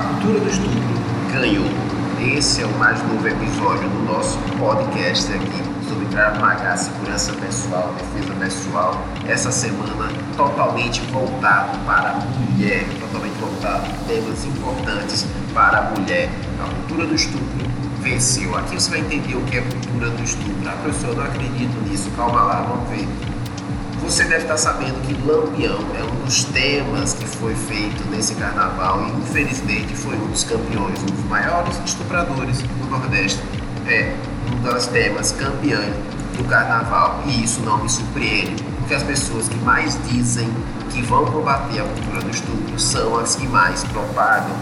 A cultura do estupro ganhou. Esse é o mais novo episódio do nosso podcast aqui sobre Krav segurança pessoal, defesa pessoal. Essa semana totalmente voltado para a mulher, totalmente voltado temas importantes para a mulher. A cultura do estupro venceu. Aqui você vai entender o que é cultura do estupro. Ah, professor, eu não acredito nisso. Calma lá, vamos ver. Você deve estar sabendo que Lampião é um dos temas que foi feito nesse carnaval e infelizmente foi um dos campeões, um dos maiores estupradores do Nordeste. É um dos temas campeões do carnaval e isso não me surpreende, porque as pessoas que mais dizem que vão combater a cultura do estupro são as que mais propagam.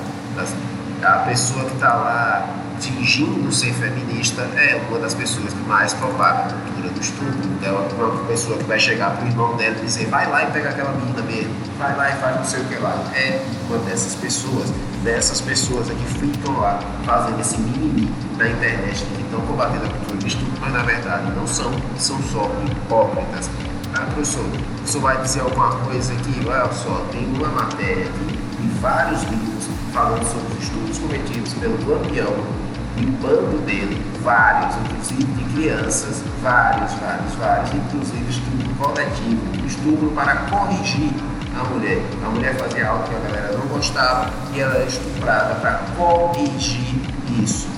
A pessoa que está lá fingindo ser feminista é uma das pessoas que mais propaga a cultura do estupro. Então, é uma pessoa que vai chegar pro irmão dela e dizer: vai lá e pega aquela menina mesmo, vai lá e faz não sei o que lá. É uma dessas pessoas, dessas pessoas que ficam lá fazendo esse mimimi na internet, que estão combatendo a cultura do estupro, mas na verdade não são, são só hipócritas. Ah, professor, senhor vai dizer alguma coisa aqui? Olha só, tem uma matéria aqui e vários livros falando sobre os estupros cometidos pelo Lampião e o bando dele, vários, inclusive de crianças, vários, vários, vários, inclusive estupro coletivo, estupro para corrigir a mulher. A mulher fazia algo que a galera não gostava e ela era estuprada para corrigir isso.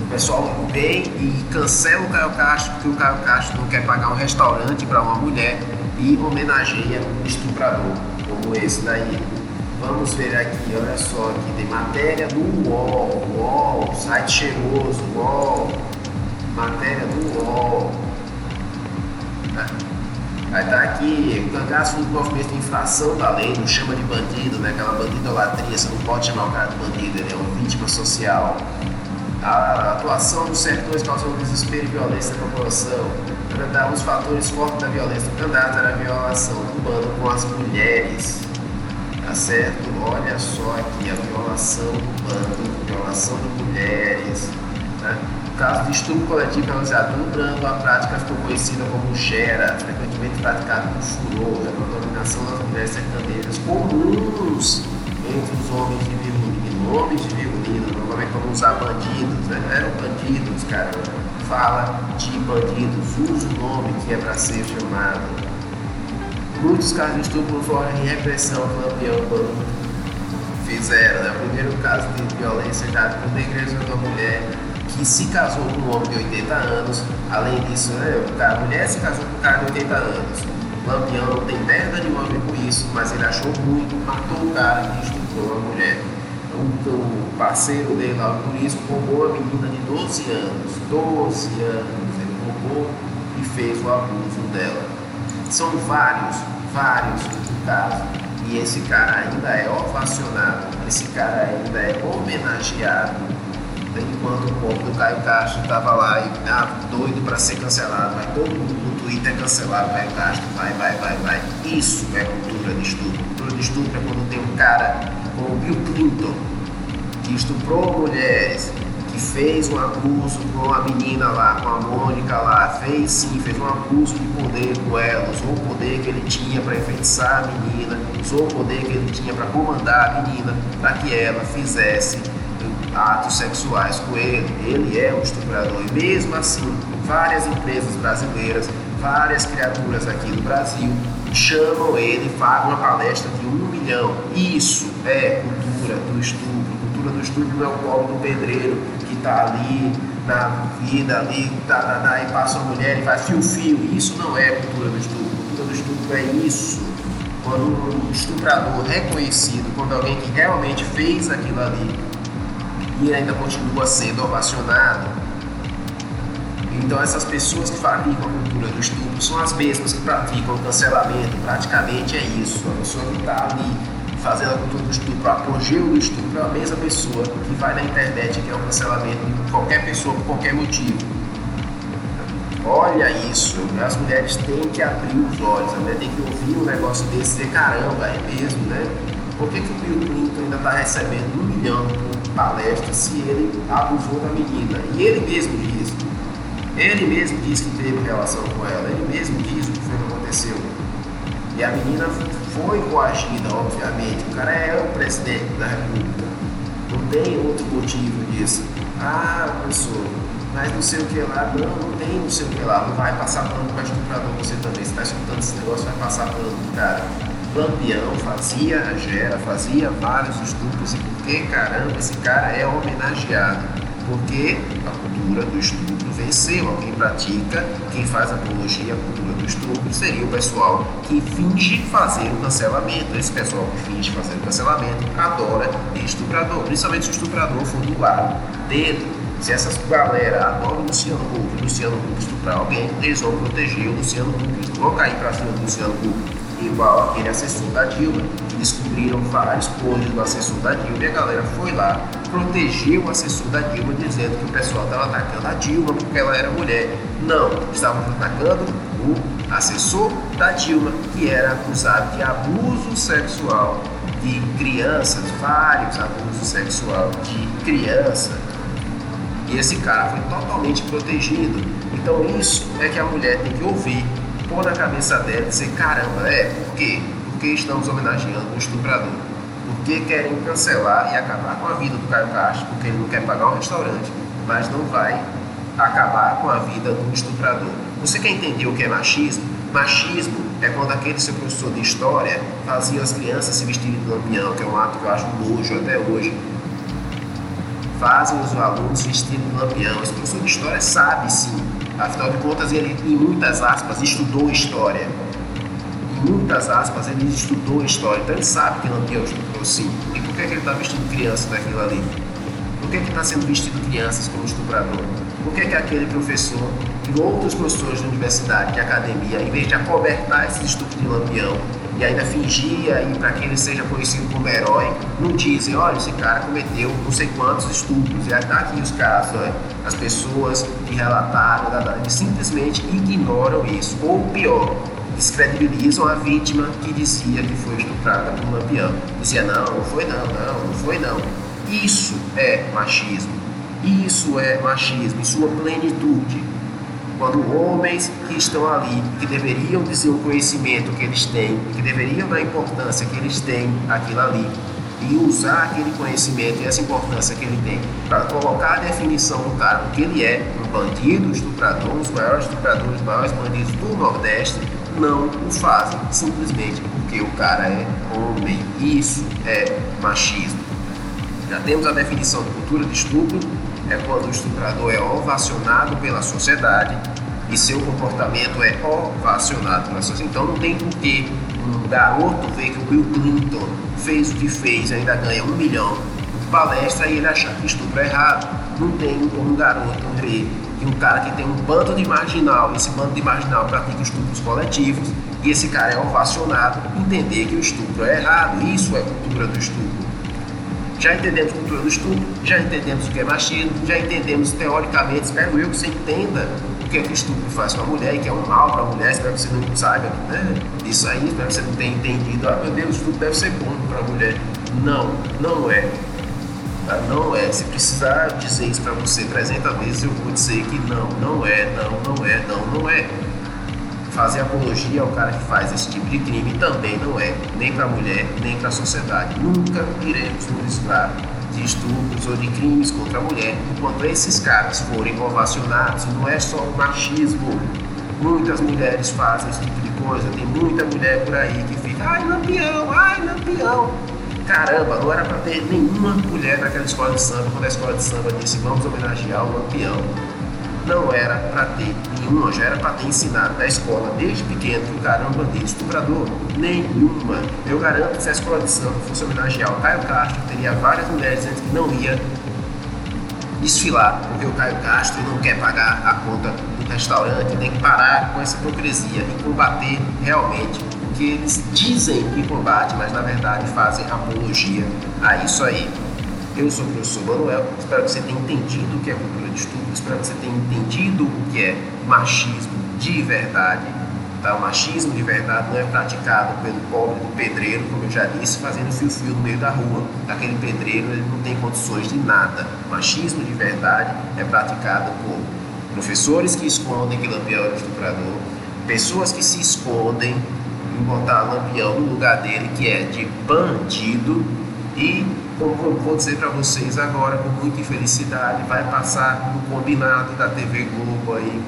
O pessoal vem e cancela o Caio Castro porque o Caio Castro não quer pagar um restaurante para uma mulher e homenageia um estuprador como esse daí. Vamos ver aqui, olha só, aqui tem matéria do UOL, UOL, site cheiroso, UOL, matéria do UOL. Vai estar tá aqui, o cangaço do movimento de infração da lei, não chama de bandido, né? Aquela bandidolatria, você não pode chamar o cara de bandido, ele é uma vítima social. A atuação dos sertões causou desespero e violência na população. Os fatores fortes da violência do candidato era a violação do bando com as mulheres tá certo? Olha só aqui a violação do bando, violação de mulheres, né? O caso de estupro coletivo realizado no Brando, a prática ficou conhecida como Xera, frequentemente praticada com furor, a dominação das mulheres sertanejas comuns entre os homens de violino, homens de violino, normalmente vamos usar bandidos, né? Eram bandidos, cara. Fala de bandidos, usa o nome que é para ser chamado Muitos casos de estupro foram repressão do Lampião quando fizeram. Né? O primeiro caso de violência já por igreja de uma mulher que se casou com um homem de 80 anos. Além disso, né, a mulher se casou com um cara de 80 anos. O Lampião não tem merda de homem com isso, mas ele achou muito, matou o cara e estuprou a mulher. O, o parceiro dele lá, por isso, roubou a menina de 12 anos. 12 anos. Ele roubou e fez o abuso dela. São vários, vários casos. E esse cara ainda é ovacionado, esse cara ainda é homenageado. Enquanto o povo do Caio Castro estava lá e ah, doido para ser cancelado, vai todo mundo no Twitter cancelar o Caio Castro, vai, vai, vai, vai. Isso é cultura de estupro. Cultura de estupro é quando tem um cara como Bill Clinton, que estuprou mulheres, que fez um abuso com a menina lá, com a Mônica lá, fez sim, fez um abuso de poder com ela, usou o poder que ele tinha para enfeitiçar a menina, usou o poder que ele tinha para comandar a menina, para que ela fizesse atos sexuais com ele. Ele é um estuprador. E mesmo assim, várias empresas brasileiras, várias criaturas aqui no Brasil chamam ele pagam uma palestra de um milhão. Isso é cultura do estupro. Cultura do estupro não é o colo do pedreiro está ali na vida, ali, tá, tá, tá, e passa uma mulher e faz fio-fio. Isso não é cultura do estupro. Cultura do estupro é isso. Quando um estuprador reconhecido, quando alguém que realmente fez aquilo ali e ainda continua sendo ovacionado, então essas pessoas que fabricam a cultura do estupro são as mesmas que praticam o cancelamento, praticamente é isso. A pessoa que está ali fazendo a cultura do estupro, apogeu do estupro, é a mesma pessoa que vai na internet e quer o cancelamento de qualquer pessoa por qualquer motivo. Olha isso, as mulheres têm que abrir os olhos, a mulher tem que ouvir um negócio desse e dizer, caramba, é mesmo, né? Por que, que o Bill Clinton ainda está recebendo um milhão por palestra se ele abusou da menina? E ele mesmo diz, ele mesmo diz que teve relação com ela, ele mesmo diz o que foi que aconteceu. E a menina foi coagida, obviamente. O cara é o presidente da República. Não tem outro motivo disso. Ah, professor, mas não sei o que lá, não, não tem não sei o que lá, não vai passar pano para estuprador você também. Você está escutando esse negócio, vai passar pano cara. Lampião fazia gera, fazia vários estupros, e por que caramba esse cara é homenageado? Porque a cultura do estupro Quem pratica, quem faz apologia à cultura do estupro seria o pessoal que finge fazer o cancelamento. Esse pessoal que finge fazer o cancelamento adora estuprador, principalmente se o estuprador for do lado dele. Se essas galera adoram o Luciano Huck, o Luciano Huck estuprar alguém, eles vão proteger o Luciano Huck. Vão cair para cima do Luciano Huck igual aquele assessor da Dilma, descobriram vários podres do assessor da Dilma e a galera foi lá, protegeu o assessor da Dilma, dizendo que o pessoal estava atacando a Dilma porque ela era mulher. Não, estavam atacando o assessor da Dilma, que era acusado de abuso sexual de crianças, vários abusos sexual de criança. E esse cara foi totalmente protegido. Então isso é que a mulher tem que ouvir pôr na cabeça dela e dizer, caramba, é, por quê? Que estamos homenageando um estuprador? Por que querem cancelar e acabar com a vida do Caio Castro? Porque ele não quer pagar um restaurante, mas não vai acabar com a vida do estuprador. Você quer entender o que é machismo? Machismo é quando aquele seu professor de história fazia as crianças se vestirem de lampião, que é um ato que eu acho nojo até hoje. Fazem os alunos se vestirem de lampião. Esse professor de história sabe sim Afinal de contas, ele, em muitas aspas, estudou história. Muitas aspas, ele estudou história. Então ele sabe que Lampião estuprou sim. E por que, que ele está vestindo crianças daquilo ali? Por que está sendo vestido crianças como estuprador? Por que, que aquele professor e outros professores de universidade, de academia, em vez de acobertar esses estupros de Lampião, e ainda fingia, e para que ele seja conhecido como herói, não dizem, olha, esse cara cometeu não sei quantos estupros, e está aqui os casos, né? as pessoas que relataram, eles simplesmente ignoram isso, ou pior, descredibilizam a vítima que dizia que foi estuprada por um lampião. Dizia, não, não foi não, não, não foi não. Isso é machismo. Isso é machismo em sua plenitude quando homens que estão ali, que deveriam dizer o conhecimento que eles têm, que deveriam dar a importância que eles têm aquilo ali, e usar aquele conhecimento e essa importância que ele tem para colocar a definição do cara, que ele é, um bandido, estuprador, um dos maiores estupradores, os maiores bandidos do Nordeste, não o fazem, simplesmente porque o cara é homem. Isso é machismo. Já temos a definição de cultura de estupro, é quando o estuprador é ovacionado pela sociedade e seu comportamento é ovacionado pela sociedade. Então não tem por que um garoto ver que o Bill Clinton fez o que fez e ainda ganha um milhão de palestra e ele achar que estupro é errado. Não tem como um garoto ver que um cara que tem um bando de marginal, esse bando de marginal pratica estupros coletivos e esse cara é ovacionado, entender que o estupro é errado. Isso é cultura do estupro. Já entendemos cultura do estupro, já entendemos o que é machismo, já entendemos teoricamente, espero eu que você entenda o que é que o estupro faz com a mulher e que é um mal para a mulher, espero que você não saiba né, isso aí, espero que você não tenha entendido, ah meu Deus, o estupro deve ser bom para a mulher. Não, não é. Se precisar dizer isso para você 300 vezes, eu vou dizer que não, não é, não, não é, não, não é fazer apologia ao cara que faz esse tipo de crime também não é nem para a mulher, nem para a sociedade. Nunca iremos nos livrar de estupros ou de crimes contra a mulher enquanto esses caras forem ovacionados. Não é só machismo. Muitas mulheres fazem esse tipo de coisa. Tem muita mulher por aí que fica, ai, lampião, ai, lampião. Caramba, não era para ter nenhuma mulher naquela escola de samba quando a escola de samba disse vamos homenagear o lampião não era para ter nenhuma, já era para ter ensinado na escola desde pequeno que o caramba de estuprador, nenhuma. Eu garanto que se a escola de samba fosse homenagear o Caio Castro, teria várias mulheres dizendo que não ia desfilar, porque o Caio Castro não quer pagar a conta do restaurante, tem que parar com essa hipocrisia e combater realmente que eles dizem que combate, mas na verdade fazem apologia a isso aí. Eu sou o professor Manuel, espero que você tenha entendido o que é cultura de estudo, espero que você tenha entendido o que é machismo de verdade. Tá? O machismo de verdade não é praticado pelo pobre do pedreiro, como eu já disse, fazendo fio-fio no meio da rua. Aquele pedreiro ele não tem condições de nada. O machismo de verdade é praticado por professores que escondem que Lampião é estuprador, pessoas que se escondem botar Lampião no lugar dele, que é de bandido, e como vou dizer para vocês agora, com muita infelicidade, vai passar no combinado da TV Globo aí,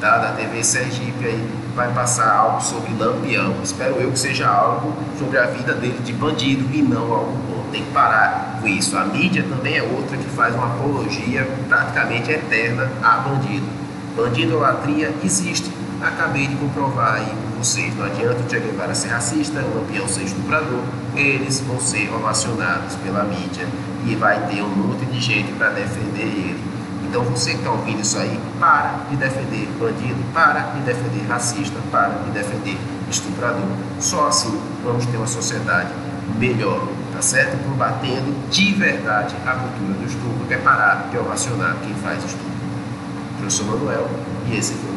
tá? da TV Sergipe aí, vai passar algo sobre Lampião. Espero eu que seja algo sobre a vida dele de bandido e não algo bom. Tem que parar com isso. A mídia também é outra que faz uma apologia praticamente eterna a bandido. Bandidolatria existe. Acabei de comprovar aí vocês. Não adianta o Che Guevara ser racista, o Lampião ser estuprador. Eles vão ser ovacionados pela mídia e vai ter um monte de gente para defender ele. Então você que está ouvindo isso aí, para de defender bandido, para de defender racista, para de defender estuprador. Só assim vamos ter uma sociedade melhor, tá certo? Combatendo de verdade a cultura do estupro, que é parar de ovacionar quem faz estupro. Professor Manuel, e esse foi